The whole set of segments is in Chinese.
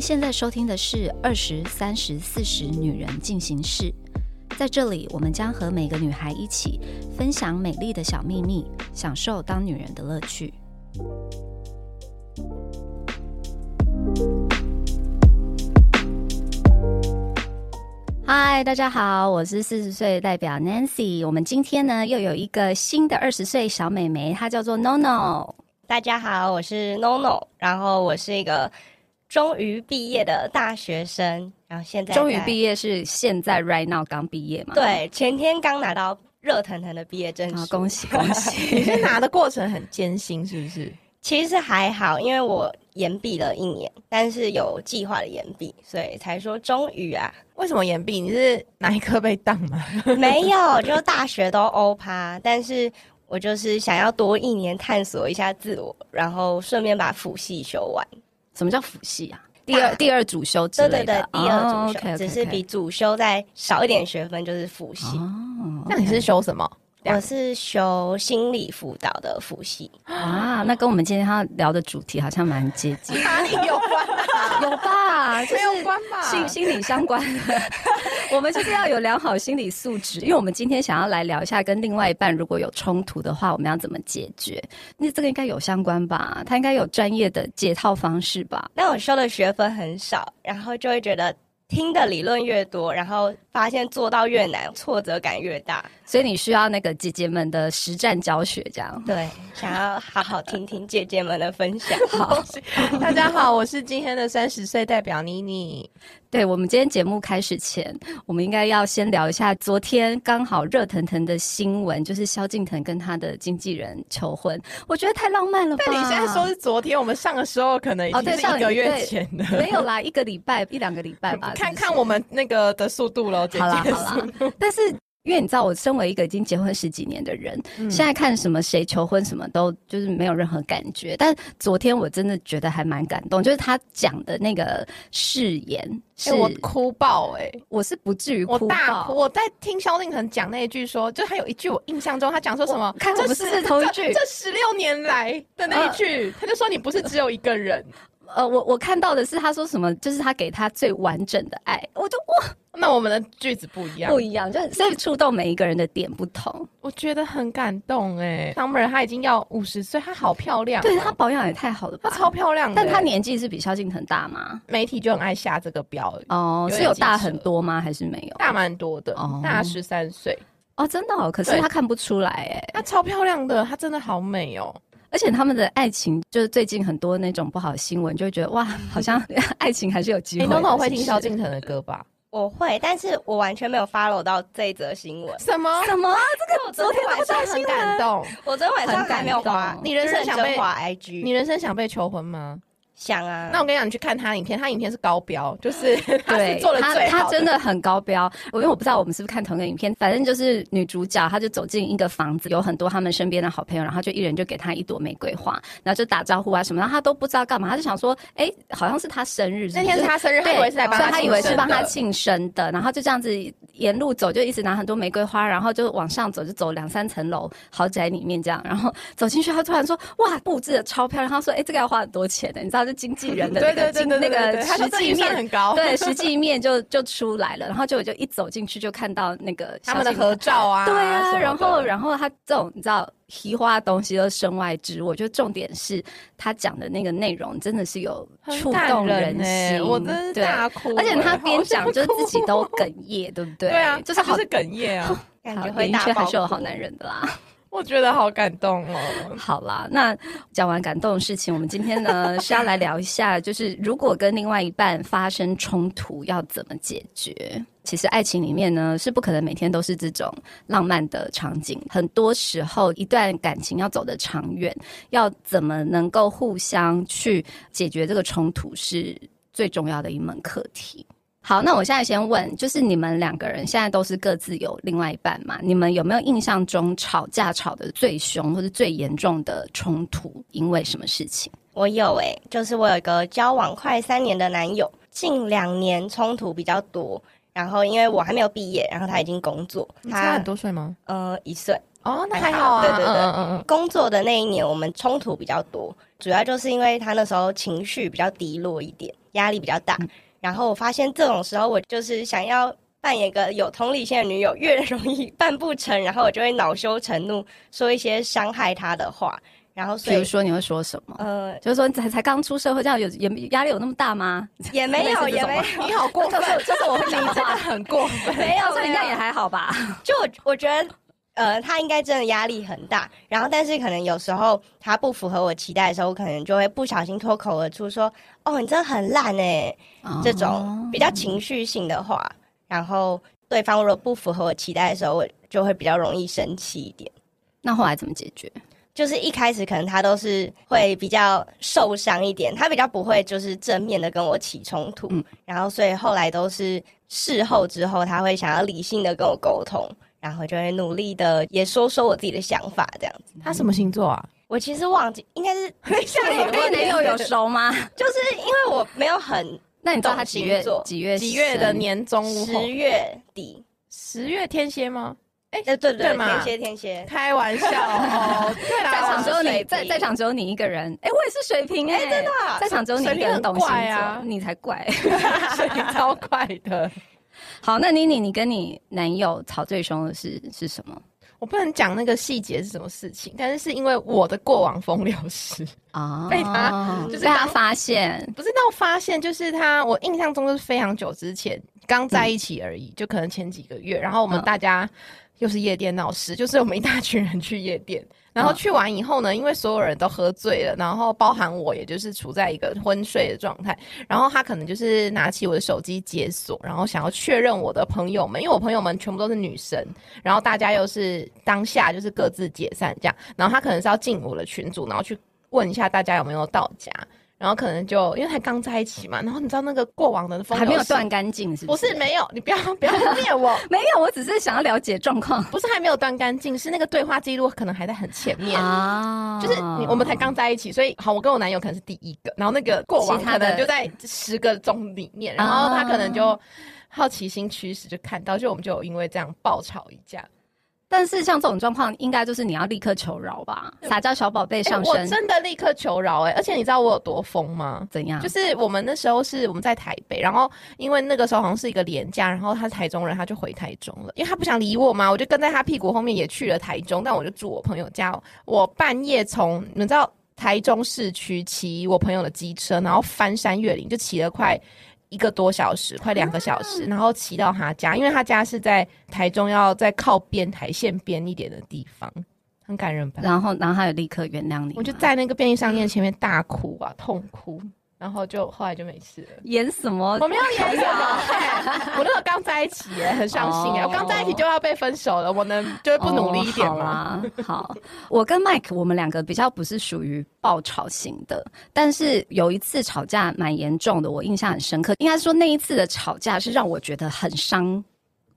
您现在收听的是二十三十四十女人进行式，在这里，我们将和每个女孩一起分享美丽的小秘密，享受当女人的乐趣。嗨，大家好，我是四十岁代表 Nancy。我们今天呢又有一个新的二十岁小美眉，她叫做 NoNo。大家好，我是 NoNo，然后我是一个终于毕业的大学生，然后现在终于毕业是现在 right now 刚毕业嘛？对，前天刚拿到热腾腾的毕业证书，恭喜 恭喜！你是拿的过程很艰辛，是不是？其实还好，因为我延毕了一年，但是有计划的延毕，所以才说终于啊。为什么延毕？你是哪一科被当吗？没有，就大学都欧趴，但是我就是想要多一年探索一下自我，然后顺便把辅系修完。什么叫辅系啊？第二第二主修之类的。对对对，第二主修，只是比主修再少一点学分，就是辅系。哦，那你是修什么？我是修心理辅导的辅系啊，那跟我们今天要聊的主题好像蛮接近，哪里有关？有吧？没有关吧？心心理相关，我们就是要有良好心理素质，因为我们今天想要来聊一下，跟另外一半如果有冲突的话，我们要怎么解决？那这个应该有相关吧？他应该有专业的解套方式吧？但我收的学分很少，然后就会觉得。听的理论越多，然后发现做到越难，挫折感越大，所以你需要那个姐姐们的实战教学，这样对，想要好好听听姐姐们的分享。好，大家好，我是今天的三十岁代表妮妮。对我们今天节目开始前，我们应该要先聊一下昨天刚好热腾腾的新闻，就是萧敬腾跟他的经纪人求婚。我觉得太浪漫了吧？但你现在说是昨天，我们上的时候可能已经是一个月前的，没有啦，一个礼拜一两个礼拜吧。看看我们那个的速度了，好啦好啦，但是。因为你知道，我身为一个已经结婚十几年的人，现在看什么谁求婚什么都就是没有任何感觉。但昨天我真的觉得还蛮感动，就是他讲的那个誓言，是我哭爆哎！我是不至于哭爆。我在听萧敬腾讲那一句说，就他有一句我印象中他讲说什么？看我们是同一句，这十六年来的那一句，他就说你不是只有一个人。呃，我我看到的是他说什么，就是他给他最完整的爱，我就哇，那我们的句子不一样，不一样，就所以触动每一个人的点不同，我觉得很感动哎。Summer 他已经要五十岁，她好漂亮，对她保养也太好了吧，他超漂亮，但她年纪是比萧敬腾大吗？媒体就很爱下这个标哦，是有大很多吗？还是没有？大蛮多的，哦大十三岁哦，真的哦，可是他看不出来哎，他超漂亮的，她真的好美哦。而且他们的爱情，就是最近很多那种不好的新闻，就会觉得哇，好像 爱情还是有机会。你通常会听萧敬腾的歌吧？我会，但是我完全没有 follow 到这一则新闻。什么？什么？这个我昨天晚上很感动，我昨天晚上还没有滑。你人生想被滑 IG？你人生想被求婚吗？想啊，那我跟你讲，你去看他影片，他影片是高标，就是 对做的最好。他真的很高标。我因为我不知道我们是不是看同一个影片，反正就是女主角，她就走进一个房子，有很多他们身边的好朋友，然后就一人就给她一朵玫瑰花，然后就打招呼啊什么，然后她都不知道干嘛，她就想说，哎，好像是她生日，那天是她生日，她以为是来帮她以为是帮她庆生的，然后就这样子沿路走，就一直拿很多玫瑰花，然后就往上走，就走两三层楼豪宅里面这样，然后走进去，她突然说，哇，布置的超漂亮，她说，哎，这个要花很多钱的，你知道，就经纪人的。对对对，那个实际面很高，对实际面就 就出来了，然后就我就一走进去就看到那个他们的合照啊，对啊，然后然后他这种你知道提花的东西都身外之，我觉得重点是他讲的那个内容真的是有触动人心，我真的大哭，而且他边讲就是自己都哽咽，对不对？对啊，就是好是哽咽啊，感觉会大还是有好男人的啦。我觉得好感动哦。好啦，那讲完感动的事情，我们今天呢是要来聊一下，就是如果跟另外一半发生冲突，要怎么解决？其实爱情里面呢是不可能每天都是这种浪漫的场景，很多时候一段感情要走得长远，要怎么能够互相去解决这个冲突，是最重要的一门课题。好，那我现在先问，就是你们两个人现在都是各自有另外一半嘛？你们有没有印象中吵架吵得最凶或者最严重的冲突，因为什么事情？我有诶，就是我有一个交往快三年的男友，近两年冲突比较多。然后因为我还没有毕业，然后他已经工作，差很多岁吗？呃，一岁。哦，那还好啊，对对对嗯嗯嗯工作的那一年，我们冲突比较多，主要就是因为他那时候情绪比较低落一点，压力比较大。然后我发现这种时候，我就是想要扮演一个有同理心的女友，越容易 办不成，然后我就会恼羞成怒，说一些伤害他的话。然后所以比如说你会说什么？呃就是说你才才刚出社会，这样有也压力有那么大吗？也没有也没有，你好过分，就是我会讲的话，很过分。没有所以应该也还好吧。就我我觉得，呃，他应该真的压力很大。然后，但是可能有时候他不符合我期待的时候，我可能就会不小心脱口而出说：“哦，你真的很烂哎。”这种比较情绪性的话，然后对方如果不符合我期待的时候，我就会比较容易生气一点。那后来怎么解决？就是一开始可能他都是会比较受伤一点，他比较不会就是正面的跟我起冲突，嗯然后所以后来都是事后之后，他会想要理性的跟我沟通，然后就会努力的也说说我自己的想法这样子。他什么星座啊？我其实忘记应该是那 你跟男友有熟吗？就是因为我没有很那你知道他几月座几月几月的？年中十月底，十月天蝎吗？哎，对对对，对天蝎天蝎，开玩笑哦，对啦，在场只有你，在在场只有你一个人。哎，我也是水瓶哎，真的啊在场只有你一个人懂星座，你才怪。水瓶超怪的。好，那妮妮，你跟你男友吵最凶的是是什么我不能讲那个细节是什么事情，但是是因为我的过往风流史，啊？被他就是被他发现，不是到发现，就是他，我印象中就是非常久之前刚在一起而已，就可能前几个月，然后我们嗯大家又是夜店闹事，就是我们一大群人去夜店，然后嗯去完以后呢，因为所有人都喝醉了，然后包含我，也就是处在一个昏睡的状态，然后他可能就是拿起我的手机解锁，然后想要确认我的朋友们，因为我朋友们全部都是女生，然后大家又是当下就是各自解散这样，然后他可能是要进我的群组，然后去问一下大家有没有到家。然后可能就因为他刚在一起嘛，然后你知道那个过往的风还没有断干净，是不是？是没有，你不要不要念我，没有，我只是想要了解状况不是还没有断干净，是那个对话记录可能还在很前面。啊就是你，我们才刚在一起，所以好，我跟我男友可能是第一个，然后那个过往他可能就在十个中里面，然后他可能就好奇心驱使就看到，就我们就因为这样爆吵一架。但是像这种状况，应该就是你要立刻求饶吧，撒娇小宝贝哎上身，我真的立刻求饶哎、而且你知道我有多疯吗？怎样？就是我们那时候是我们在台北，然后因为那个时候好像是一个廉假，然后他是台中人，他就回台中了，因为他不想理我嘛，我就跟在他屁股后面也去了台中，但我就住我朋友家，我半夜从你们知道台中市区骑我朋友的机车，然后翻山越岭，就骑了快。一个多小时，快两个小时，然后骑到他家，因为他家是在台中，要在靠边台线边一点的地方，很感人吧？然后，然后他有立刻原谅你，我就在那个便利商店前面大哭啊，痛哭，然后就后来就没事了。演什么？我没有演什么，我那个刚在一起耶，很伤心哎，哦我刚在一起就要被分手了，我能就是不努力一点吗？好，我跟 Mike 我们两个比较不是属于爆吵型的，但是有一次吵架蛮严重的，我印象很深刻。应该说那一次的吵架是让我觉得很伤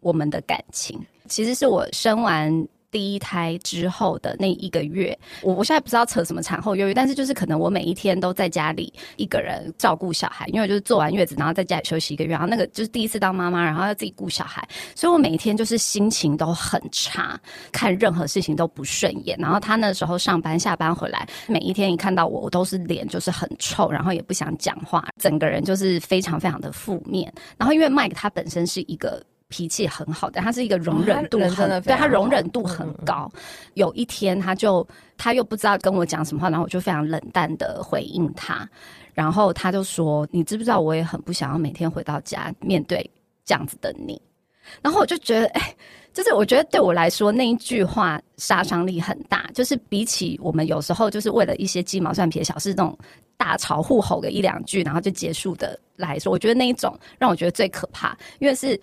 我们的感情。其实是我生完。第一胎之后的那一个月，我我现在不知道扯什么产后忧郁，但是就是可能我每一天都在家里一个人照顾小孩，因为就是坐完月子，然后在家里休息一个月，然后那个就是第一次当妈妈，然后要自己顾小孩，所以我每一天就是心情都很差，看任何事情都不顺眼。然后他那时候上班下班回来，每一天一看到我，我都是脸就是很臭，然后也不想讲话，整个人就是非常非常的负面。然后因为 Mike 他本身是一个。脾气很好的，他是一个容忍度很，对他容忍度很高。有一天，他就他又不知道跟我讲什么话，然后我就非常冷淡的回应他，然后他就说：“你知不知道我也很不想要每天回到家面对这样子的你。”然后我就觉得，哎，就是我觉得对我来说那一句话杀伤力很大，就是比起我们有时候就是为了一些鸡毛蒜皮的小事，那种大吵互吼个一两句，然后就结束的来说，我觉得那一种让我觉得最可怕，因为是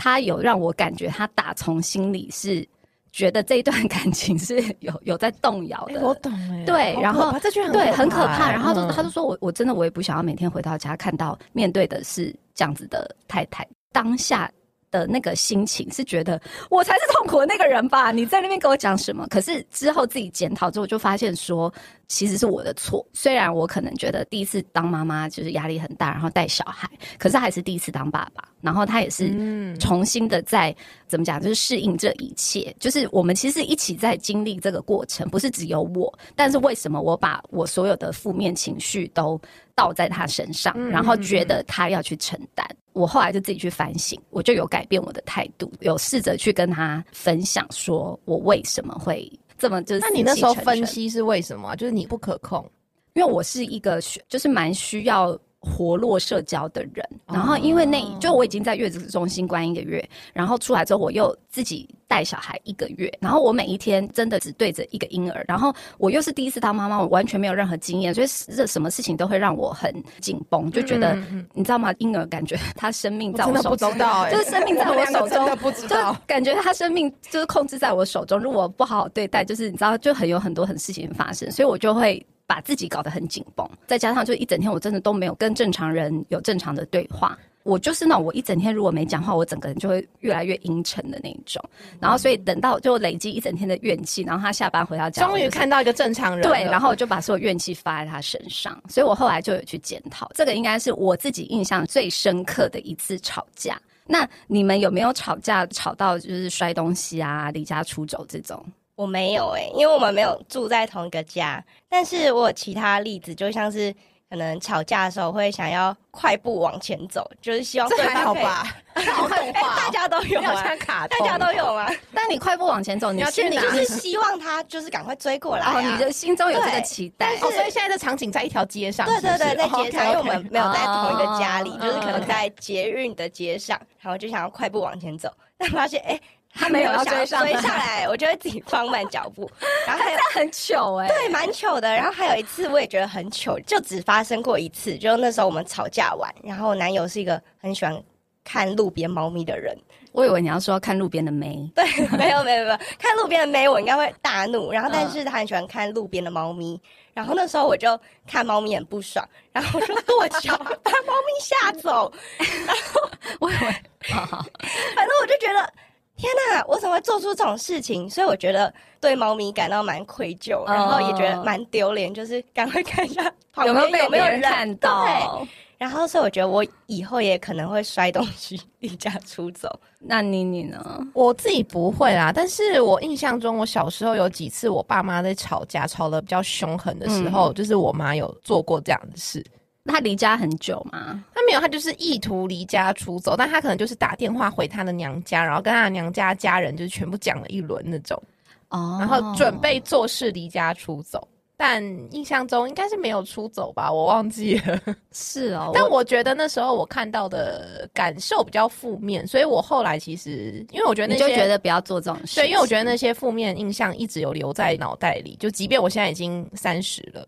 他有让我感觉他打从心里是觉得这一段感情是有有在动摇的。欸我懂哎，好对然后这句很对，很可哎怕。然后他就嗯他就说我我真的我也不想要每天回到家看到面对的是这样子的太太，当下。的那个心情是觉得我才是痛苦的那个人吧？你在那边跟我讲什么？可是之后自己检讨之后，就发现说，其实是我的错。虽然我可能觉得第一次当妈妈就是压力很大，然后带小孩，可是还是第一次当爸爸，然后他也是重新的在怎么讲，就是适应这一切。就是我们其实一起在经历这个过程，不是只有我。但是为什么我把我所有的负面情绪都倒在他身上，然后觉得他要去承担？我后来就自己去反省，我就有改变我的态度，有试着去跟他分享，说我为什么会。这么就是，那你那时候分析是为什么？就是你不可控，因为我是一个需，就是蛮需要。活络社交的人，然后因为那就我已经在月子中心关一个月，然后出来之后我又自己带小孩一个月，然后我每一天真的只对着一个婴儿，然后我又是第一次当妈妈，我完全没有任何经验，所以这什么事情都会让我很紧绷，就觉得你知道吗？婴儿感觉他生命在我手中，就是生命在我手中，不知道，感觉他生命就是控制在我手中，如果不好好对待，就是你知道，就很有很多很事情发生，所以我就会。把自己搞得很紧绷，再加上就一整天我真的都没有跟正常人有正常的对话。我就是那我一整天如果没讲话，我整个人就会越来越阴沉的那种。然后所以等到就累积一整天的怨气，然后他下班回到家，终于看到一个正常人，对，然后我就把所有怨气发在他身上。所以我后来就有去检讨，这个应该是我自己印象最深刻的一次吵架。那你们有没有吵架吵到就是摔东西啊、离家出走这种？我没有哎，因为我们没有住在同一个家。但是我有其他例子，就像是可能吵架的时候会想要快步往前走，就是希望对方可以。大家都有啊，大家都有吗？但你快步往前走，你心里就是 希望他就是赶快追过来啊！你的心中有这个期待。哦，所以现在的场景在一条街上。对对对，在街上，因为我们没有在同一个家里，就是可能在捷运的街上，然后就想要快步往前走，但发现哎。他没有要追上追下来，我就会自己放慢脚步。然后还有很糗哎，对，蛮糗的。然后还有一次，我也觉得很糗，就只发生过一次。就那时候我们吵架完，然后男友是一个很喜欢看路边猫咪的人。我以为你要说看路边的妹，对，没有没有没有，看路边的妹我应该会大怒。然后但是他很喜欢看路边的猫咪。然后那时候我就看猫咪很不爽，然后我就跺 脚把猫咪吓走。然后我以为，反正我就觉得。天呐，我怎么会做出这种事情？所以我觉得对猫咪感到蛮愧疚，然后也觉得蛮丢脸，就是赶快看一下 有没有有没有人看到。然后所以我觉得我以后也可能会摔东西离家出走。那妮妮呢？我自己不会啦，但是我印象中我小时候有几次我爸妈在吵架，吵得比较凶狠的时候，就是我妈有做过这样的事。他离家很久吗？他没有，他就是意图离家出走，但他可能就是打电话回他的娘家，然后跟他的娘家家人就是全部讲了一轮那种，哦，然后准备做事离家出走，但印象中应该是没有出走吧，我忘记了。是哦，但我觉得那时候我看到的感受比较负面，所以我后来其实因为我觉得你就觉得不要做这种事，对，因为我觉得那些负面印象一直有留在脑袋里，就即便我现在已经三十了。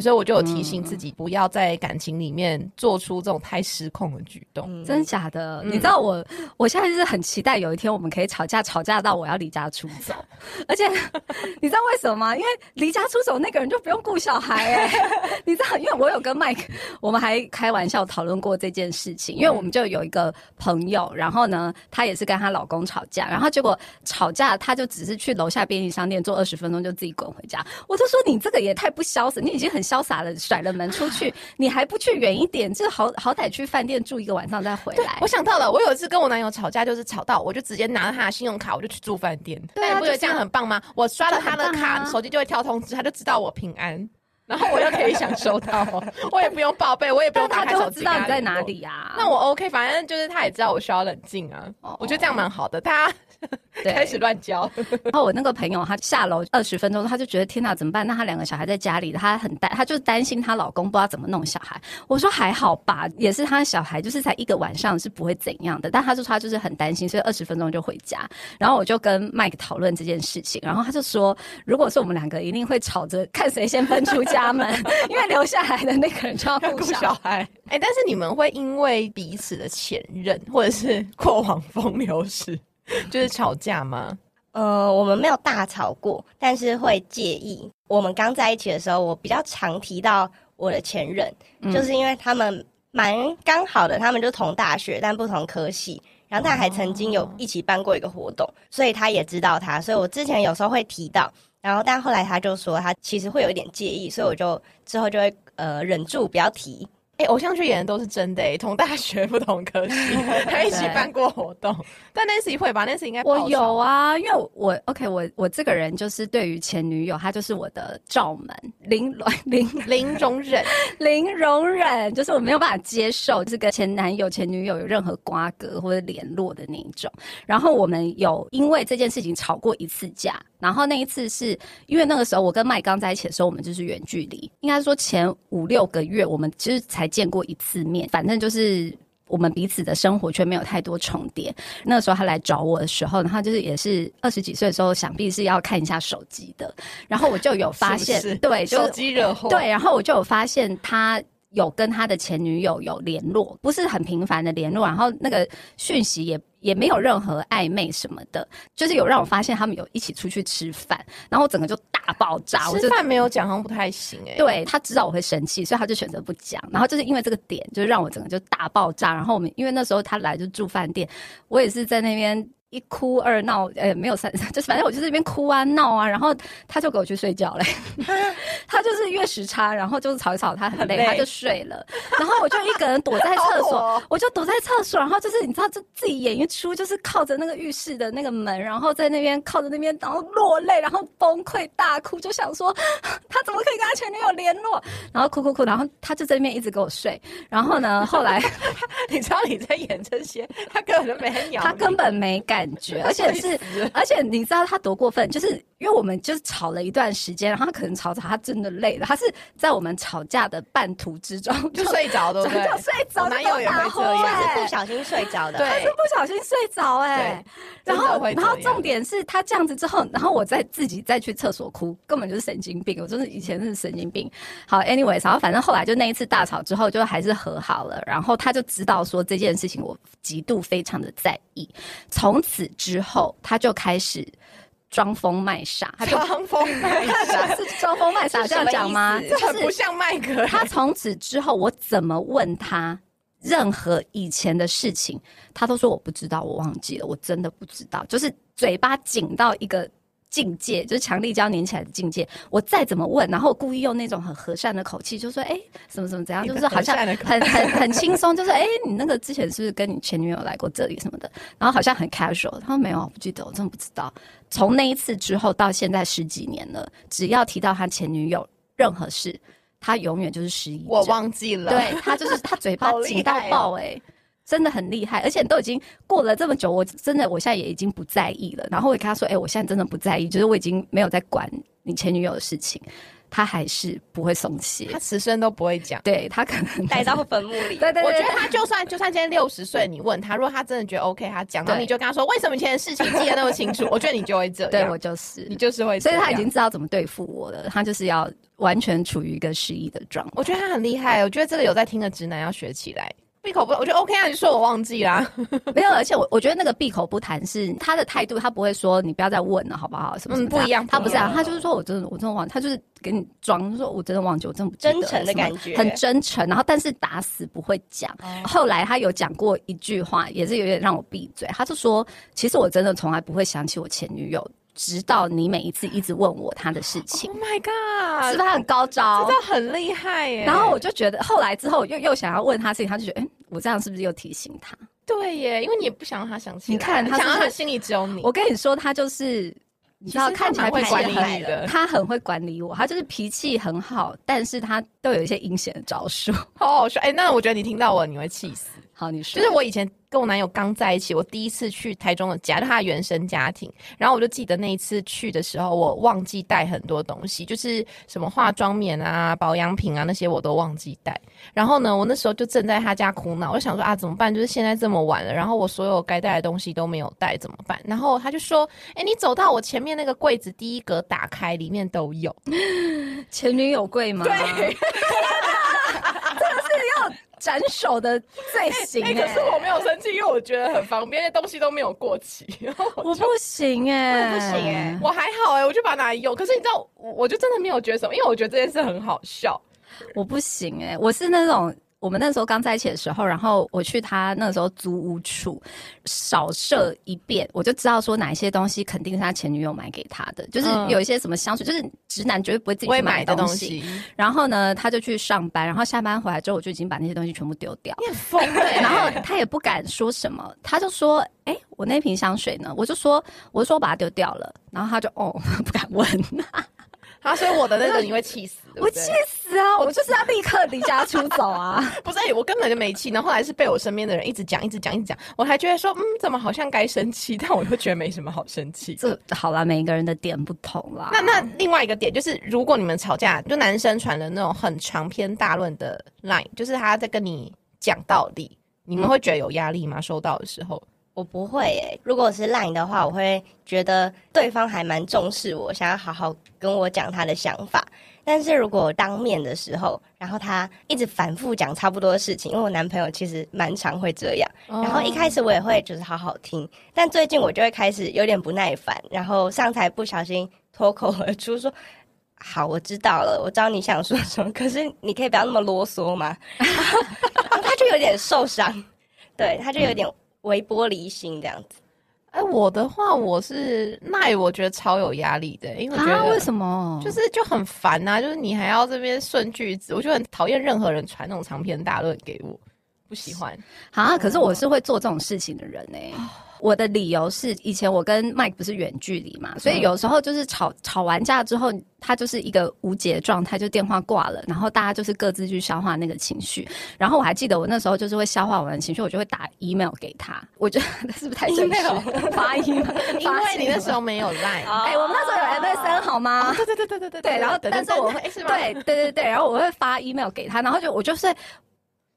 所以我就有提醒自己，不要在感情里面做出这种太失控的举动。真的假的？你知道我，我现在是很期待有一天我们可以吵架，吵架到我要离家出走。而且你知道为什么吗？因为离家出走那个人就不用顾小孩哎。你知道，因为我有跟麦克，我们还开玩笑讨论过这件事情。因为我们就有一个朋友，然后呢，她也是跟她老公吵架，然后结果吵架，她就只是去楼下便利商店坐二十分钟就自己滚回家。我就说你这个也太不潇洒，你已经很。潇洒的甩了门出去，你还不去远一点？这好好歹去饭店住一个晚上再回来。我想到了，我有一次跟我男友吵架，就是吵到我就直接拿了他的信用卡，我就去住饭店。对啊，不觉得这样很棒吗？我刷了他的卡，手机就会跳通知，他就知道我平安，然后我又可以享受到，我也不用报备，我也不用打开手机。知道你在哪里呀？那我 OK，反正就是他也知道我需要冷静啊。我觉得这样蛮好的。他。开始乱教，然后我那个朋友他下楼二十分钟，他就觉得天哪，怎么办？那他两个小孩在家里，他很担，他就担心她老公不知道怎么弄小孩。我说还好吧，也是他小孩，就是才一个晚上是不会怎样的。但他说他就是很担心，所以二十分钟就回家。然后我就跟麦克讨论这件事情，然后他就说，如果是我们两个，一定会吵着看谁先分出家门，因为留下来的那个人就要顾小孩。哎，但是你们会因为彼此的前任或者是过往风流史？就是吵架吗？呃，我们没有大吵过，但是会介意。我们刚在一起的时候，我比较常提到我的前任，就是因为他们蛮刚好的，他们就同大学，但不同科系。然后他还曾经有一起办过一个活动，所以他也知道他。所以我之前有时候会提到，然后但后来他就说他其实会有一点介意，所以我就之后就会呃忍住不要提。哎，偶像剧演的都是真的欸，同大学不同科系，还一起办过活动。但 Nancy 会吧？Nancy 应该我有啊，因为我 OK，我我这个人就是对于前女友，她就是我的罩门，零 零零容忍，零容忍，就是我没有办法接受这个前男友、前女友有任何瓜葛或者联络的那一种。然后我们有因为这件事情吵过一次架。然后那一次是因为那个时候我跟麦刚在一起的时候，我们就是远距离，应该说前五六个月我们其实才见过一次面，反正就是我们彼此的生活却没有太多重叠。那个时候他来找我的时候，然后就是也是二十几岁的时候，想必是要看一下手机的。然后我就有发现，对，手机惹祸，对，然后我就有发现他。有跟他的前女友有联络，不是很频繁的联络，然后那个讯息也也没有任何暧昧什么的，就是有让我发现他们有一起出去吃饭，然后整个就大爆炸。吃饭没有讲，好像不太行哎。对他知道我会生气，所以他就选择不讲。然后就是因为这个点，就让我整个就大爆炸。然后我们因为那时候他来就住饭店，我也是在那边。一哭二闹，呃，没有三，就是反正我就是一边哭啊闹啊，然后他就给我去睡觉嘞。他就是月时差，然后就是吵一吵，他很累，他就睡了。然后我就一个人躲在厕所，我就躲在厕所，然后就是你知道，就自己演一出，就是靠着那个浴室的那个门，然后在那边靠着那边，然后落泪，然后崩溃大哭，就想说他怎么可以跟他前女友联络？然后哭哭哭，然后他就在那边一直给我睡。然后呢，后来你知道你在演这些，他根本就没鸟，他根本没感。感觉，而且是，而且你知道他多过分？就是因为我们就是吵了一段时间，然后他可能吵吵，他真的累了，他是在我们吵架的半途之中就睡着，对不对？睡着，男友也会这样，是不小心睡着的，他是不小心睡着，哎，然后，然后重点是他这样子之后，然后我再自己再去厕所哭，根本就是神经病，我真的以前是神经病。好，anyway，然后反正后来就那一次大吵之后，就还是和好了，然后他就知道说这件事情我极度非常的在意，从此。此之后，他就开始装疯卖傻。他装疯卖傻 是装疯卖傻这样讲吗？很不像麦格。他从此之后，我怎么问他任何以前的事情，他都说我不知道，我忘记了，我真的不知道。就是嘴巴紧到一个。境界就是强力胶粘起来的境界。我再怎么问，然后故意用那种很和善的口气，就说：“哎，什么什么怎样？”就是好像很很很轻松，就是：“哎，你那个之前是不是跟你前女友来过这里什么的？”然后好像很 casual。他说：“没有，不记得，我真的不知道。”从那一次之后到现在十几年了，只要提到他前女友任何事，他永远就是失忆。我忘记了。对他就是他嘴巴 紧到爆哎。真的很厉害，而且都已经过了这么久，我真的我现在也已经不在意了。然后我跟他说：“哎，我现在真的不在意，就是我已经没有在管你前女友的事情。”他还是不会松懈，他此生都不会讲。对他可能带到坟墓里。对对对，我觉得他就算就算今天六十岁，你问他，如果他真的觉得 OK，他讲，然后你就跟他说：“为什么以前的事情记得那么清楚？”我觉得你就会这样。对我就是，你就是会。所以他已经知道怎么对付我了。他就是要完全处于一个失忆的状态。我觉得他很厉害。我觉得这个有在听的直男要学起来。闭口不，我觉得 OK 啊。你说我忘记啦，没有。而且我我觉得那个闭口不谈是他的态度，他不会说你不要再问了，好不好？什么什么不一样？他不是啊，他就是说我真的我真的忘，他就是给你装，说我真的忘记，我真的不真诚的感觉，很真诚。然后但是打死不会讲。后来他有讲过一句话，也是有点让我闭嘴。他就说，其实我真的从来不会想起我前女友。直到你每一次一直问我他的事情，Oh my god，是不是很高招？真的很厉害耶！然后我就觉得，后来之后又又想要问他事情，他就觉得，哎，我这样是不是又提醒他？对耶，因为你也不想让他想起。你看，他想让他心里只有你。我跟你说，他就是，你知道，看起来会管理你的，他很会管理我，他就是脾气很好，但是他都有一些阴险的招数。好好说，哎，那我觉得你听到我，你会气死。好，你说，就是我以前跟我男友刚在一起，我第一次去台中的家，就他的原生家庭。然后我就记得那一次去的时候，我忘记带很多东西，就是什么化妆棉啊、保养品啊那些我都忘记带。然后呢，我那时候就正在他家苦恼，我就想说啊，怎么办？就是现在这么晚了，然后我所有该带的东西都没有带，怎么办？然后他就说：“哎，你走到我前面那个柜子第一格打开，里面都有 前女友柜吗？”对。斩首的罪行，可是我没有生气，因为我觉得很方便，那东西都没有过期。我不行哎，不行哎，我还好哎，我就把它拿来用。可是你知道，我就真的没有觉得什么，因为我觉得这件事很好笑。我不行哎，我是那种。我们那时候刚在一起的时候，然后我去他那时候租屋处扫射一遍，我就知道说哪一些东西肯定是他前女友买给他的，就是嗯有一些什么香水，就是直男绝对不会自己去买的东东西，然后呢，他就去上班，然后下班回来之后，我就已经把那些东西全部丢掉。你很疯欸然后他也不敢说什么，他就说：“哎、我那瓶香水呢？”我就说：“我就说我把它丢掉了。”然后他就哦，不敢问。啊，所以我的那个你会气死，对对我气死啊！我就是要立刻离家出走啊！不是，我根本就没气。然后后来是被我身边的人一直讲，一直讲，一直讲，我还觉得说，嗯，怎么好像该生气，但我又觉得没什么好生气。这好啦，每一个人的点不同啦。那那另外一个点就是，如果你们吵架，就男生传的那种很长篇大论的 line，就是他在跟你讲道理，你们会觉得有压力吗？收到的时候，我不会诶、如果是 Line 的话，我会觉得对方还蛮重视我，想要好好跟我讲他的想法。但是如果当面的时候，然后他一直反复讲差不多的事情，因为我男朋友其实蛮常会这样。然后一开始我也会就是好好听，但最近我就会开始有点不耐烦，然后上台不小心脱口而出说：“好，我知道了，我知道你想说什么，可是你可以不要那么啰嗦吗？”然 后他就有点受伤，对，他就有点微玻璃心这样子。哎、我的话，我是那我觉得超有压力的，因为我觉得、啊，为什么？就是就很烦呐、就是你还要这边顺句子，我就很讨厌任何人传那种长篇大论给我，不喜欢。啊，可是我是会做这种事情的人呢、我的理由是，以前我跟 Mike 不是远距离嘛，所以有时候就是吵吵完架之后，他就是一个无解的状态，就电话挂了，然后大家就是各自去消化那个情绪。然后我还记得我那时候就是会消化完的情绪，我就会打 email 给他。我觉得是不是太正式发 email，因为你那时候没有 line，哎、我们那时候有 MSN 好吗？对对对对对对对，然后但是我会哎是吗？对对对对，然后我会发 email 给他，然后就我就是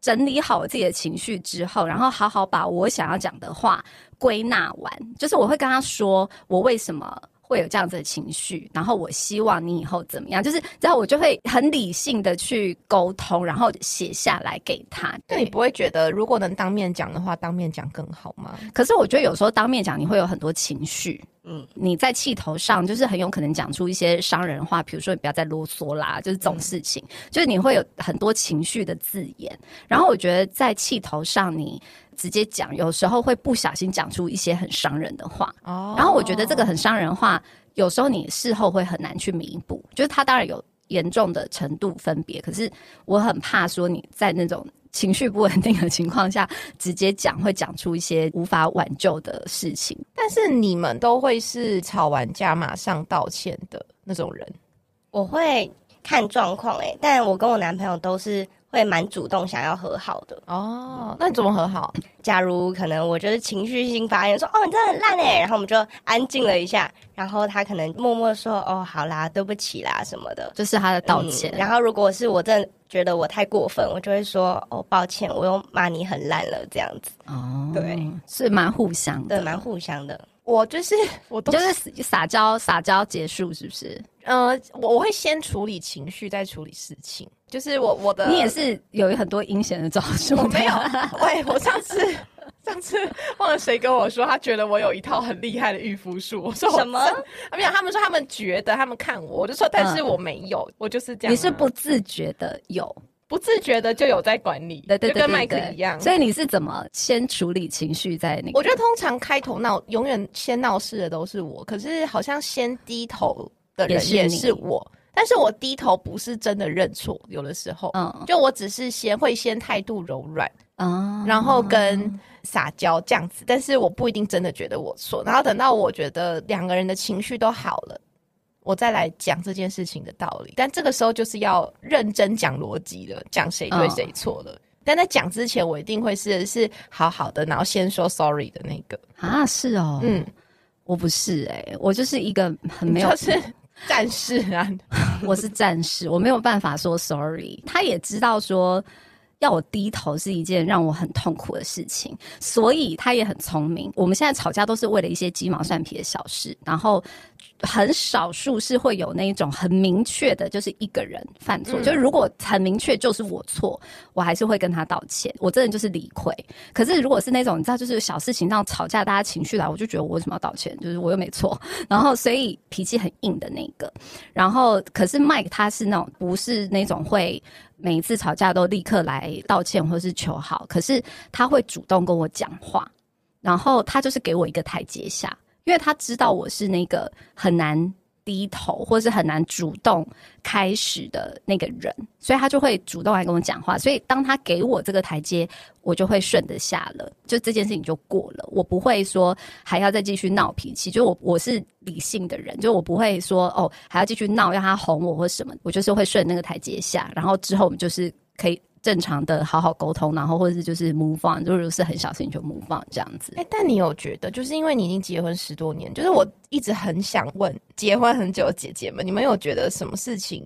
整理好我自己的情绪之后，然后好好把我想要讲的话归纳完，就是我会跟他说我为什么。会有这样子的情绪，然后我希望你以后怎么样，就是然后我就会很理性的去沟通，然后写下来给他。那你不会觉得如果能当面讲的话，当面讲更好吗？可是我觉得有时候当面讲，你会有很多情绪，嗯，你在气头上就是很有可能讲出一些伤人话，比如说你不要再啰嗦啦，就是这种事情，就是你会有很多情绪的字眼。然后我觉得在气头上，你直接讲，有时候会不小心讲出一些很伤人的话。哦然后我觉得这个很伤人的话，有时候你事后会很难去弥补，就是他当然有严重的程度分别，可是我很怕说你在那种情绪不稳定的情况下直接讲，会讲出一些无法挽救的事情。但是你们都会是吵完架马上道歉的那种人，我会看状况诶，但我跟我男朋友都是会蛮主动想要和好的。哦，那你怎么和好？假如可能我就是情绪性发言说哦你真的很烂诶，然后我们就安静了一下，然后他可能默默说哦好啦对不起啦什么的就是他的道歉，嗯然后如果是我真的觉得我太过分，我就会说哦抱歉，我又骂你很烂了这样子，哦，对，是蛮互相的，对，蛮互相的。我就是我都就是是撒娇撒娇结束，是不是？呃，我我会先处理情绪，再处理事情。就是我我的你也是有很多阴险的招数，我没有，喂，我上次上次忘了谁跟我说，他觉得我有一套很厉害的御夫术。我说我什么真？没有，他们说他们觉得，他们看我，我就说，但是我没有，我就是这样啊。你是不自觉的有，不自觉的就有在管理，对对对就跟麦克一样。所以你是怎么先处理情绪在那个？我觉得通常开头闹，永远先闹事的都是我，可是好像先低头的人也也是我。但是我低头不是真的认错，有的时候，嗯就我只是先会先态度柔软，啊然后跟撒娇这样子，但是我不一定真的觉得我错。然后等到我觉得两个人的情绪都好了，我再来讲这件事情的道理。但这个时候就是要认真讲逻辑了，讲谁对谁错了。但在讲之前，我一定会是是好好的，然后先说 sorry 的那个。啊是哦，嗯，我不是哎、我就是一个很没有就，是战士啊。我是战士，我没有办法说 sorry。他也知道说要我低头是一件让我很痛苦的事情，所以他也很聪明。我们现在吵架都是为了一些鸡毛蒜皮的小事，然后很少数是会有那一种很明确的，就是一个人犯错，嗯就是如果很明确就是我错，我还是会跟他道歉，我真的就是理亏。可是如果是那种你知道，就是小事情这样吵架，大家情绪来，我就觉得我为什么要道歉？就是我又没错，然后所以脾气很硬的那个。然后可是 Mike 他是那种不是那种会每一次吵架都立刻来道歉或是求好，可是他会主动跟我讲话，然后他就是给我一个台阶下，因为他知道我是那个很难。低头，或是很难主动开始的那个人，所以他就会主动来跟我讲话。所以当他给我这个台阶，我就会顺得下了，就这件事情就过了。我不会说还要再继续闹脾气，就我我是理性的人，就我不会说哦还要继续闹，让他哄我或什么，我就是会顺那个台阶下，然后之后我们就是可以。正常的好好沟通，然后或者是就是 move on，如果是很小心就 move on 这样子。哎，但你有觉得，就是因为你已经结婚十多年，就是我一直很想问结婚很久的姐姐们，你们有觉得什么事情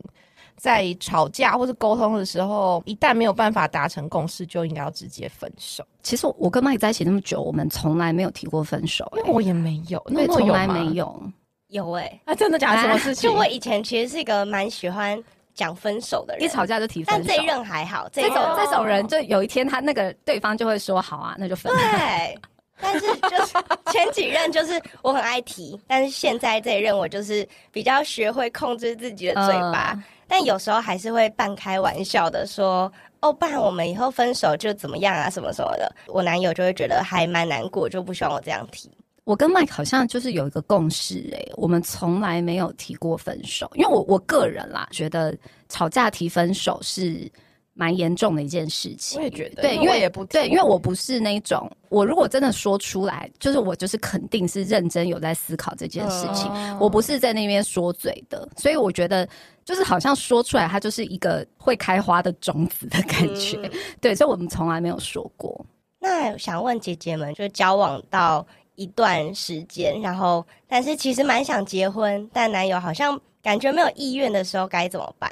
在吵架或是沟通的时候，一旦没有办法达成共识，就应该要直接分手？其实我跟麦在一起那么久，我们从来没有提过分手，因为我也没有，对，从来没有。有哎，啊，真的假的？什么事情？就我以前其实是一个蛮喜欢。讲分手的人，一吵架就提分手。但这一任还好，这种这种人，就有一天他那个对方就会说好啊，那就分。对，但是就是前几任就是我很爱提，但是现在这一任我就是比较学会控制自己的嘴巴，但有时候还是会半开玩笑的说哦，不然我们以后分手就怎么样啊，什么什么的。我男友就会觉得还蛮难过，就不希望我这样提。我跟麦好像就是有一个共识，诶，我们从来没有提过分手，因为我我个人啦，觉得吵架提分手是蛮严重的一件事情。我也觉得，对，因为也不对，因为我不是那种，我如果真的说出来，就是我就是肯定是认真有在思考这件事情，我不是在那边说嘴的，所以我觉得就是好像说出来，它就是一个会开花的种子的感觉。对，所以我们从来没有说过。那想问姐姐们，就是交往到。一段时间，然后但是其实蛮想结婚，但男友好像感觉没有意愿的时候该怎么办？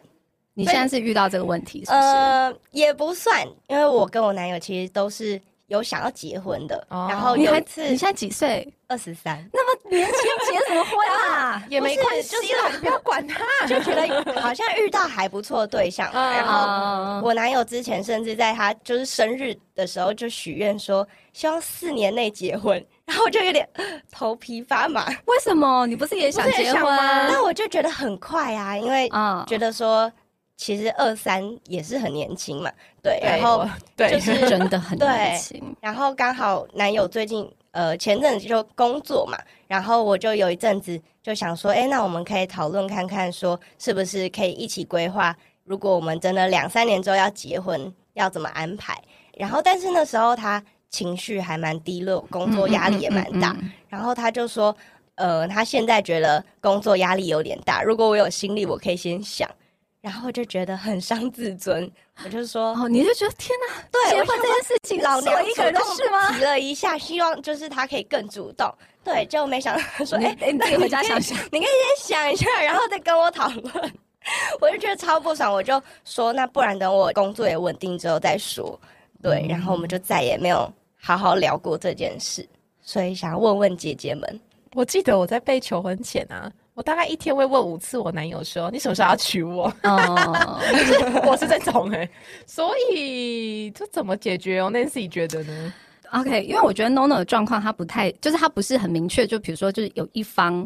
你现在是遇到这个问题？呃，也不算，因为我跟我男友其实都是有想要结婚的。然后有一次，你现在几岁？二十三，那么年轻结什么婚啊？也没关系啦，不要管他。就觉得好像遇到还不错的对象，然后我男友之前甚至在他就是生日的时候就许愿说，希望四年内结婚。然后我就有点头皮发麻。为什么？你不是也想结婚吗？那我就觉得很快啊，因为觉得说其实二三也是很年轻嘛。对，然后就是真的很年轻。然后刚好男友最近呃前阵子就工作嘛，然后我就有一阵子就想说，哎，那我们可以讨论看看，说是不是可以一起规划，如果我们真的两三年之后要结婚，要怎么安排？然后但是那时候他。情绪还蛮低落，工作压力也蛮大。然后他就说：“呃，他现在觉得工作压力有点大。如果我有心力，我可以先想。”然后就觉得很伤自尊。我就说：“哦，你就觉得天哪，对结婚这件事情，老娘一个人的事吗？”提了一下，希望就是他可以更主动。对，就没想到说：“哎，你自己回家想想，你可以先想一下，然后再跟我讨论。”我就觉得超不爽，我就说：“那不然等我工作也稳定之后再说。”对，然后我们就再也没有。好好聊过这件事，所以想问问姐姐们。我记得我在被求婚前啊，我大概一天会问五次我男友说：“你什么时候要娶我？”哦，我是这种哎，所以这怎么解决哦？Nancy 觉得呢？OK，因为我觉得 NoNo 的状况他不太，就是他不是很明确，就比如说就是有一方。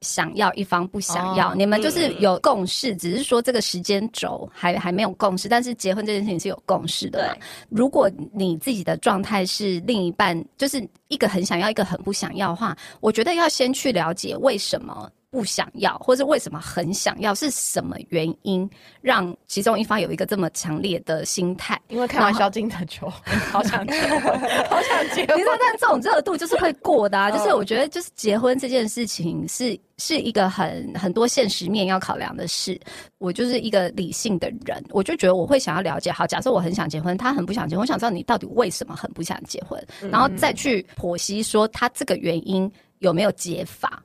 想要一方不想要，你们就是有共识，只是说这个时间轴还还没有共识。但是结婚这件事情是有共识的嘛？如果你自己的状态是另一半，就是一个很想要，一个很不想要的话，我觉得要先去了解为什么。不想要，或是为什么很想要？是什么原因让其中一方有一个这么强烈的心态？因为看完萧敬腾就好想结婚，好想结婚。你说，但这种热度就是会过的啊！就是我觉得，就是结婚这件事情是是一个很很多现实面要考量的事。我就是一个理性的人，我就觉得我会想要了解。好，假设我很想结婚，他很不想结婚，我想知道你到底为什么很不想结婚，然后再去剖析说他这个原因有没有解法。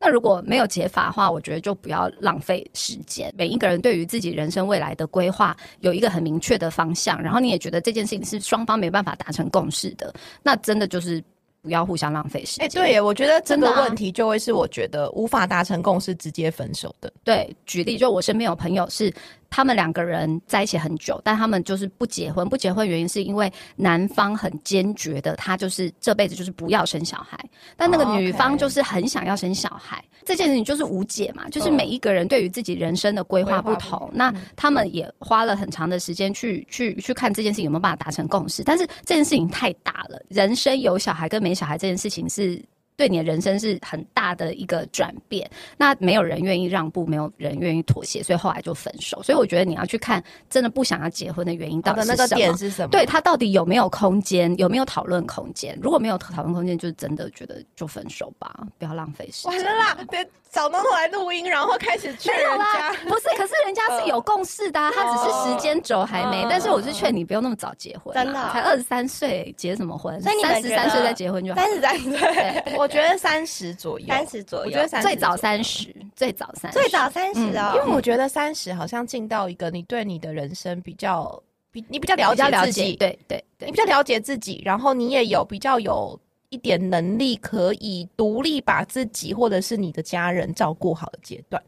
那如果没有解法的话，我觉得就不要浪费时间。每一个人对于自己人生未来的规划有一个很明确的方向，然后你也觉得这件事情是双方没办法达成共识的，那真的就是不要互相浪费时间。哎，对，我觉得这个问题就会是我觉得无法达成共识直接分手的。对，举例就我身边有朋友是他们两个人在一起很久，但他们就是不结婚。不结婚原因是因为男方很坚决的，他就是这辈子就是不要生小孩，但那个女方就是很想要生小孩。这件事情就是无解嘛，就是每一个人对于自己人生的规划不同，那他们也花了很长的时间去去去看这件事情有没有办法达成共识。但是这件事情太大了，人生有小孩跟没小孩这件事情是。对你的人生是很大的一个转变，那没有人愿意让步，没有人愿意妥协，所以后来就分手。所以我觉得你要去看，真的不想要结婚的原因到底那个点是什么？对他到底有没有空间，有没有讨论空间？如果没有讨论空间，就真的觉得就分手吧，不要浪费时间。完了啦，别找东东来录音，然后开始劝人家。不是，可是人家是有共识的，他只是时间轴还没。但是我是劝你不用那么早结婚，真的，才二十三岁结什么婚？三十三岁再结婚就三十三岁。我 觉得三十左右，三十左右，我觉得最早三十，最早三，最早三十哦。因为我觉得三十好像进到一个你对你的人生比较比你比较了解自己，对对，你比较了解自己，然后你也有比较有一点能力可以独立把自己或者是你的家人照顾好的阶段。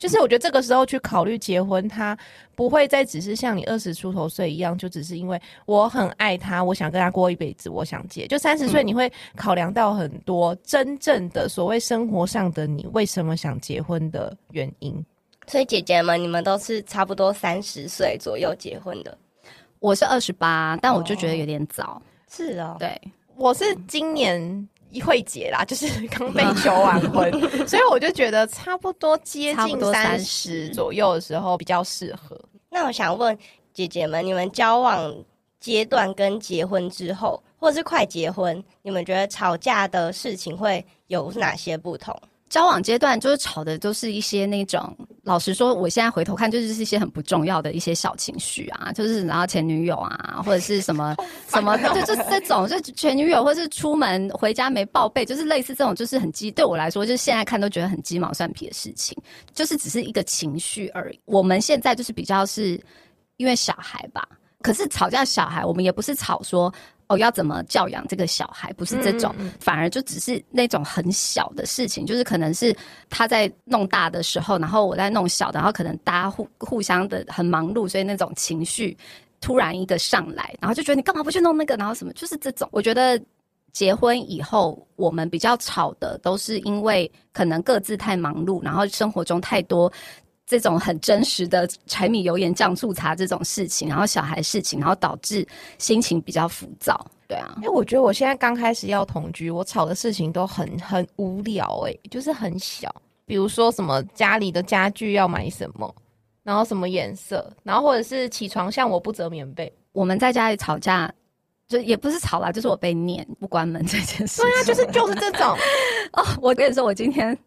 就是我觉得这个时候去考虑结婚，他不会再只是像你二十出头岁一样，就只是因为我很爱他，我想跟他过一辈子，我想结。就三十岁，你会考量到很多真正的所谓生活上的你为什么想结婚的原因。所以姐姐们，你们都是差不多三十岁左右结婚的。我是二十八，但我就觉得有点早。是哦，对，我是今年。一会结啦，就是刚被求完婚，所以我就觉得差不多接近三十左右的时候比较适合。那我想问姐姐们，你们交往阶段跟结婚之后，或是快结婚，你们觉得吵架的事情会有哪些不同？交往阶段就是吵的都是一些那种，老实说，我现在回头看就是一些很不重要的一些小情绪啊，就是然后前女友啊，或者是什么 什么，就就这种，就前女友或是出门回家没报备，就是类似这种，就是很鸡，对我来说，就是现在看都觉得很鸡毛蒜皮的事情，就是只是一个情绪而已。我们现在就是比较是因为小孩吧，可是吵架小孩，我们也不是吵说。哦，要怎么教养这个小孩？不是这种，反而就只是那种很小的事情，就是可能是他在弄大的时候，然后我在弄小的，然后可能大家互互相的很忙碌，所以那种情绪突然一个上来，然后就觉得你干嘛不去弄那个，然后什么，就是这种。我觉得结婚以后，我们比较吵的都是因为可能各自太忙碌，然后生活中太多。这种很真实的柴米油盐酱醋茶这种事情，然后小孩事情，然后导致心情比较浮躁，对啊。因为我觉得我现在刚开始要同居，我吵的事情都很很无聊，哎，就是很小，比如说什么家里的家具要买什么，然后什么颜色，然后或者是起床像我不折棉被，我们在家里吵架，就也不是吵啦，就是我被念不关门这件事。对啊，就是就是这种。哦，我跟你说，我今天。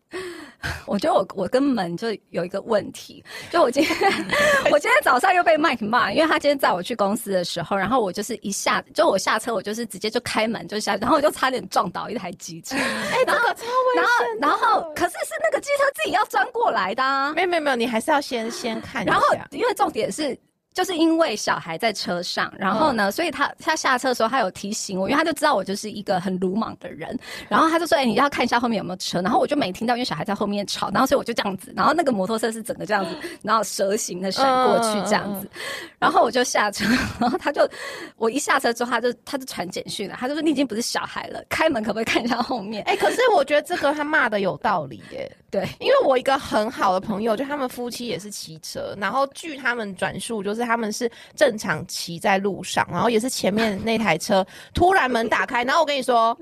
我觉得我我跟门就有一个问题，就我今天 我今天早上又被 Mike 骂，因为他今天载我去公司的时候，然后我就是一下就我下车，我就是直接就开门就下，然后我就差点撞倒一台机车，哎，然后然后然后可是是那个机车自己要钻过来的，没有没有没有，你还是要先先 看，然后因为重点是。就是因为小孩在车上，然后呢，所以他他下车的时候，他有提醒我，因为他就知道我就是一个很鲁莽的人，然后他就说：“哎，你要看一下后面有没有车。”然后我就没听到，因为小孩在后面吵，然后所以我就这样子，然后那个摩托车是整个这样子，然后蛇形的闪过去这样子，然后我就下车，然后他就我一下车之后，他就他就传简讯了，他就说：“你已经不是小孩了，开门可不可以看一下后面？”哎，可是我觉得这个他骂的有道理耶。对，因为我一个很好的朋友，就他们夫妻也是骑车，然后据他们转述，就是他们是正常骑在路上，然后也是前面那台车突然门打开，然后我跟你说，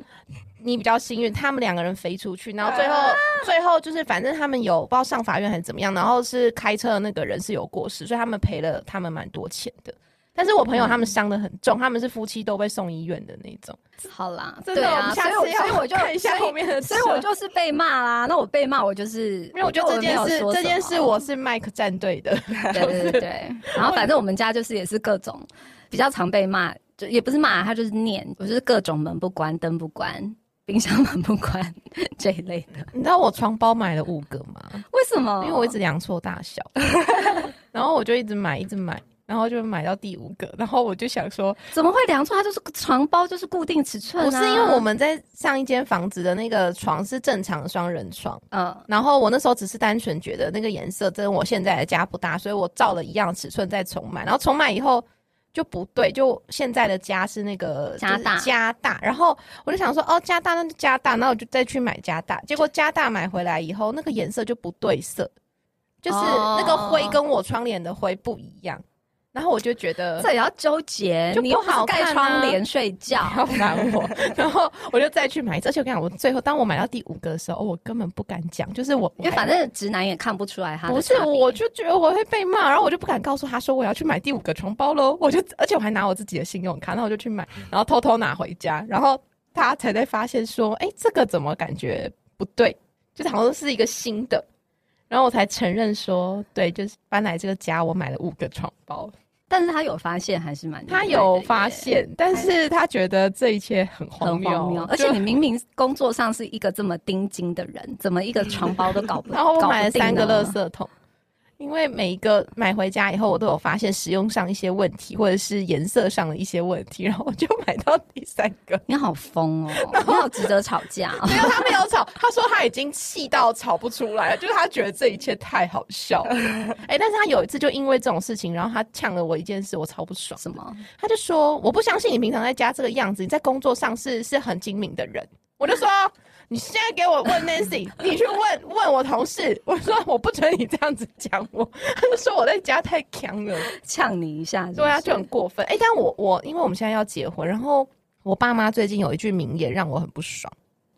你比较幸运，他们两个人飞出去，然后最后最后就是反正他们有不知道上法院还是怎么样，然后是开车的那个人是有过失，所以他们赔了他们蛮多钱的。但是我朋友他们伤的很重，他们是夫妻都被送医院的那种。好啦，对啊，所以所以我就看一下后面的，所以我就是被骂啦。那我被骂，我就是因为我觉得这件事这件事我是麦克战队的，对对对。然后反正我们家就是也是各种比较常被骂，就也不是骂他就是念，我就是各种门不关灯不关，冰箱门不关这一类的。你知道我床包买了五个吗？为什么？因为我一直量错大小，然后我就一直买一直买。然后就买到第五个，然后我就想说，怎么会量错？它就是床包，就是固定尺寸、啊。不是因为我们在上一间房子的那个床是正常的双人床，嗯，然后我那时候只是单纯觉得那个颜色跟我现在的家不搭，所以我照了一样尺寸再重买，然后重买以后就不对，就现在的家是那个加大。加大，然后我就想说哦加大那就加大，那我就再去买加大，结果加大买回来以后那个颜色就不对色，就是哦。那个灰跟我窗帘的灰不一样，然后我就觉得这也要纠结，就不好是盖啊窗帘睡觉，好烦我，然后我就再去买一次。而且我跟你讲，我最后当我买到第五个的时候，我根本不敢讲，就是我因为反正直男也看不出来他不是，我就觉得我会被骂，然后我就不敢告诉他说我要去买第五个床包喽。我就而且我还拿我自己的信用卡，然后我就去买，然后偷偷拿回家，然后他才在发现说，哎，这个怎么感觉不对？就是好像是一个新的。然后我才承认说，对，就是搬来这个家，我买了五个床包。但是他有发现还是蛮他有发现，但是他觉得这一切很荒很谬，荒谬，而且你明明工作上是一个这么钉金的人，怎么一个 床包都搞不？然后我买了三个呢垃圾桶，因为每一个买回家以后，我都有发现使用上一些问题，或者是颜色上的一些问题，然后我就买到第三个。你好疯哦！你好值得吵架哦。没有，他没有吵，他说他已经气到吵不出来了，就是他觉得这一切太好笑了。哎、但是他有一次就因为这种事情，然后他呛了我一件事，我超不爽。什么？他就说：“我不相信你平常在家这个样子，你在工作上是是很精明的人。”我就说：“你现在给我问 Nancy，你去问问我同事。”我说：“我不准你这样子讲我。”他就说我在家太强了，呛你一下是是？对啊，就很过分。哎、但我我因为我们现在要结婚，然后我爸妈最近有一句名言让我很不爽。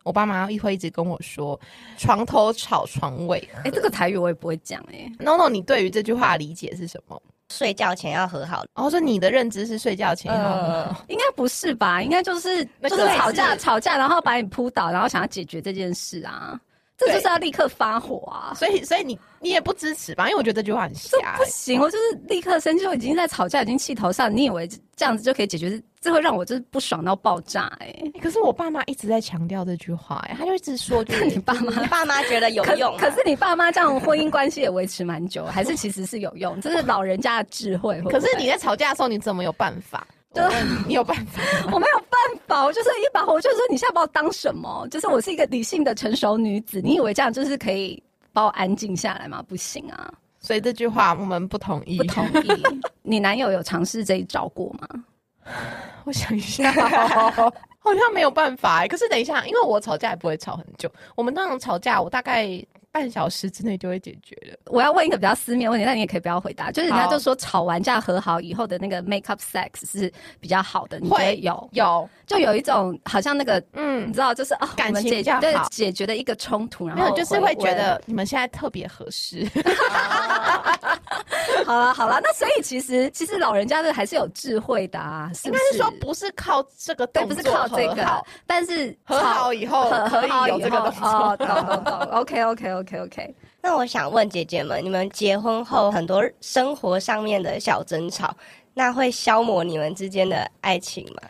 我爸妈一会一直跟我说“床头吵，床尾和”。哎、这个台语我也不会讲哎、No No，你对于这句话理解是什么？睡觉前要和好。然后说你的认知是睡觉前要和好，应该不是吧？应该就是就是吵架吵架，然后把你扑倒，然后想要解决这件事啊。这就是要立刻发火啊！所以所以你你也不支持吧？因为我觉得这句话很这瞎、欸。不行，我就是立刻生气，我已经在吵架，已经气头上。你以为这样子就可以解决？这会让我就是不爽到爆炸哎、欸可是我爸妈一直在强调这句话、哎，他就一直说，就是 你爸妈你爸妈觉得有用啊，可是你爸妈这样婚姻关系也维持蛮久，还是其实是有用？这是老人家的智慧。可是你在吵架的时候，你怎么有办法？对我问你你有办法？我没有办法，我就是一把火，就是说你现在把我当什么？就是我是一个理性的成熟女子，你以为这样就是可以把我安静下来吗？不行啊，所以这句话我们不同意。不同意。你男友有尝试这一招过吗？我想一下、哦，好像没有办法、哎可是等一下，因为我吵架也不会吵很久，我们那种吵架，我大概半小时之内就会解决了。我要问一个比较私密的问题，那你也可以不要回答。就是人家好。就说吵完架和好以后的那个 make up sex 是比较好的，你觉得会有？有，就有一种好像那个嗯。你嗯，知道，就是哦，感情对解决的一个冲突，然后没有，就是会觉得你们现在特别合适。好了好了，那所以其实其实老人家的还是有智慧的啊，是不应该是说不是靠这个对，动作不是靠这个，但是和好以后和可以和好有这个东西哦，懂懂懂，OK OK OK OK，那我想问姐姐们，你们结婚后很多生活上面的小争吵，那会消磨你们之间的爱情吗？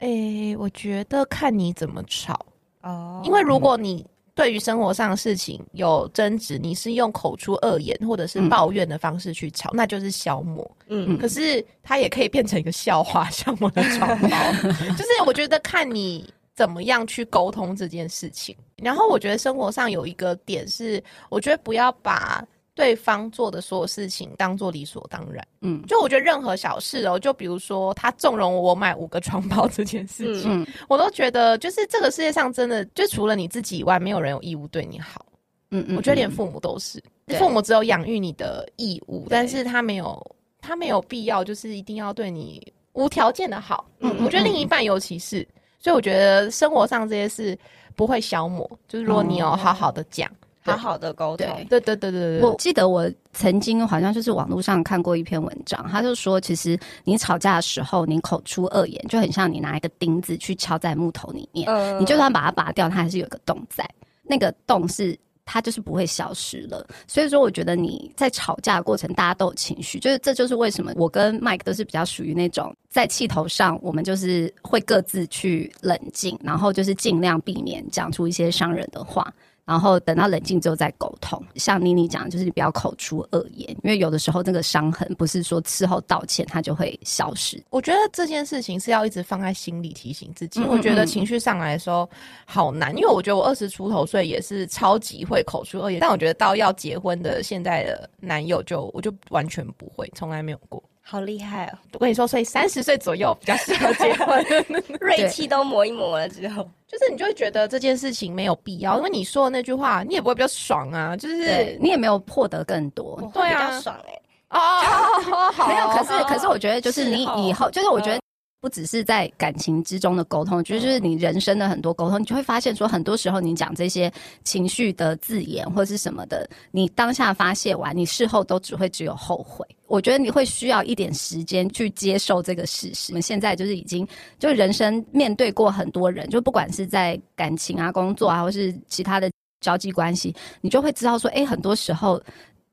诶、我觉得看你怎么吵，哦。因为如果你对于生活上的事情有争执，你是用口出恶言或者是嗯。抱怨的方式去吵，那就是消磨。嗯。可是它也可以变成一个笑话，消磨的床包，就是我觉得看你怎么样去沟通这件事情。然后我觉得生活上有一个点是，我觉得不要把对方做的所有事情当做理所当然。嗯就我觉得任何小事哦，就比如说他纵容我买五个床包这件事情，嗯我都觉得就是这个世界上真的就除了你自己以外，没有人有义务对你好。嗯嗯，我觉得连父母都是，父母只有养育你的义务，但是他没有他没有必要就是一定要对你无条件的好。嗯嗯，我觉得另一半尤其是，所以我觉得生活上这些事不会消磨，就是如果你有好好的讲，好好的沟通对。对对对对对我记得我曾经好像就是网络上看过一篇文章，他就说，其实你吵架的时候，你口出恶言，就很像你拿一个钉子去敲在木头里面，嗯你就算把它拔掉，它还是有个洞在，那个洞是。它就是不会消失了，所以说我觉得你在吵架的过程，大家都有情绪，就是这就是为什么我跟 Mike 都是比较属于那种在气头上，我们就是会各自去冷静，然后就是尽量避免讲出一些伤人的话。然后等到冷静之后再沟通。像妮妮讲，就是你不要口出恶言，因为有的时候那个伤痕不是说事后道歉它就会消失。我觉得这件事情是要一直放在心里提醒自己。嗯我觉得情绪上来的时候好难，因为我觉得我二十出头岁也是超级会口出恶言，但我觉得到要结婚的现在的男友就我就完全不会，从来没有过。好厉害哦！我跟你说，所以三十岁左右比较适合结婚，锐气都磨一磨了之后，就是你就会觉得这件事情没有必要，因为你说的那句话，你也不会比较爽啊，就是你也没有获得更多。对啊较爽哎、哦哦哦，好没有，可是可是我觉得就是你以后，就是我觉得。不只是在感情之中的沟通，就是你人生的很多沟通，你就会发现说，很多时候你讲这些情绪的字眼或是什么的，你当下发泄完，你事后都只会只有后悔。我觉得你会需要一点时间去接受这个事实。我们现在就是已经就人生面对过很多人，就不管是在感情啊、工作啊，或是其他的交际关系，你就会知道说，哎，很多时候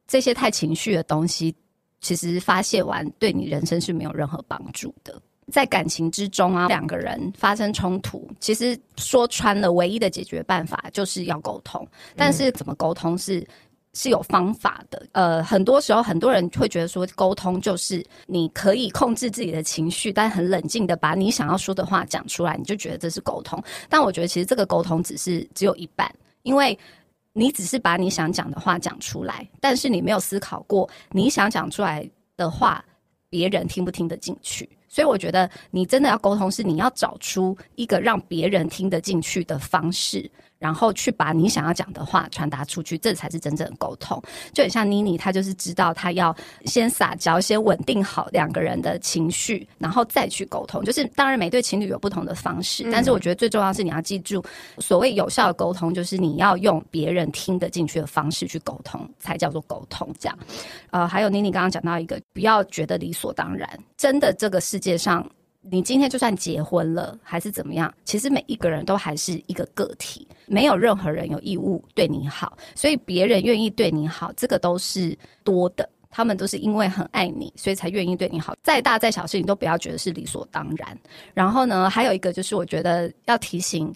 这些太情绪的东西，其实发泄完对你人生是没有任何帮助的。在感情之中啊，两个人发生冲突，其实说穿了，唯一的解决办法就是要沟通。但是怎么沟通是是有方法的。呃，很多时候很多人会觉得说，沟通就是你可以控制自己的情绪，但很冷静的把你想要说的话讲出来，你就觉得这是沟通。但我觉得其实这个沟通只是只有一半，因为。你只是把你想讲的话讲出来，但是你没有思考过你想讲出来的话，别人听不听得进去。所以我觉得你真的要沟通，是你要找出一个让别人听得进去的方式，然后去把你想要讲的话传达出去，这才是真正的沟通。就很像妮妮，她就是知道她要先撒娇，先稳定好两个人的情绪，然后再去沟通。就是当然每对情侣有不同的方式，但是我觉得最重要是你要记住，所谓有效的沟通，就是你要用别人听得进去的方式去沟通，才叫做沟通。这样，呃，还有妮妮刚刚讲到一个，不要觉得理所当然，真的这个世界上。你今天就算结婚了，还是怎么样？其实每一个人都还是一个个体，没有任何人有义务对你好，所以别人愿意对你好，这个都是多的。他们都是因为很爱你，所以才愿意对你好。再大再小事情都不要觉得是理所当然。然后呢，还有一个就是，我觉得要提醒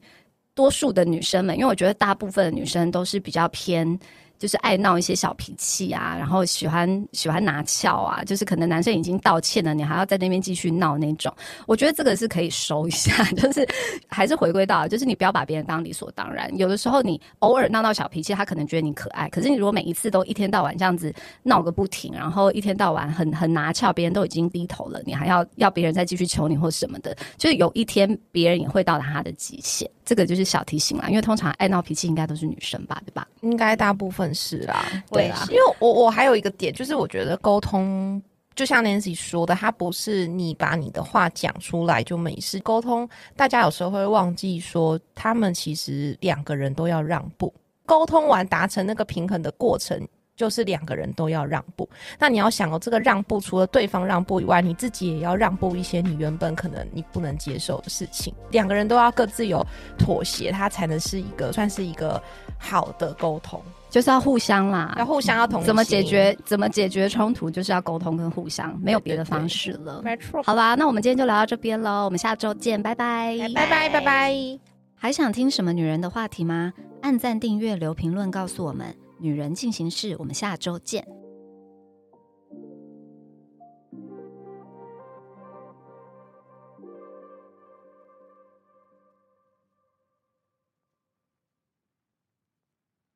多数的女生们，因为我觉得大部分的女生都是比较偏。就是爱闹一些小脾气啊，然后喜欢喜欢拿翘啊，就是可能男生已经道歉了，你还要在那边继续闹那种。我觉得这个是可以收一下，就是还是回归到，就是你不要把别人当理所当然。有的时候你偶尔闹闹小脾气，他可能觉得你可爱，可是你如果每一次都一天到晚这样子闹个不停，然后一天到晚很很拿翘，别人都已经低头了，你还要要别人再继续求你或什么的，就是有一天别人也会到达他的极限。这个就是小提醒啦，因为通常爱闹脾气应该都是女生吧，对吧？应该大部分是啦，对啊因为我我还有一个点，就是我觉得沟通，就像 Nancy 说的，他不是你把你的话讲出来就没事。沟通，大家有时候会忘记说，他们其实两个人都要让步。沟通完达成那个平衡的过程，就是两个人都要让步。那你要想哦，这个让步除了对方让步以外，你自己也要让步一些你原本可能你不能接受的事情。两个人都要各自有妥协，它才能是一个算是一个好的沟通。就是要互相啦，要互相要同怎么解决怎么解决冲突，就是要沟通跟互相，没有别的方式了。没错。好吧，那我们今天就聊到这边喽，我们下周见，拜拜，拜拜拜拜。还想听什么女人的话题吗？按赞、订阅、留评论，告诉我们。女人进行式，我们下周见。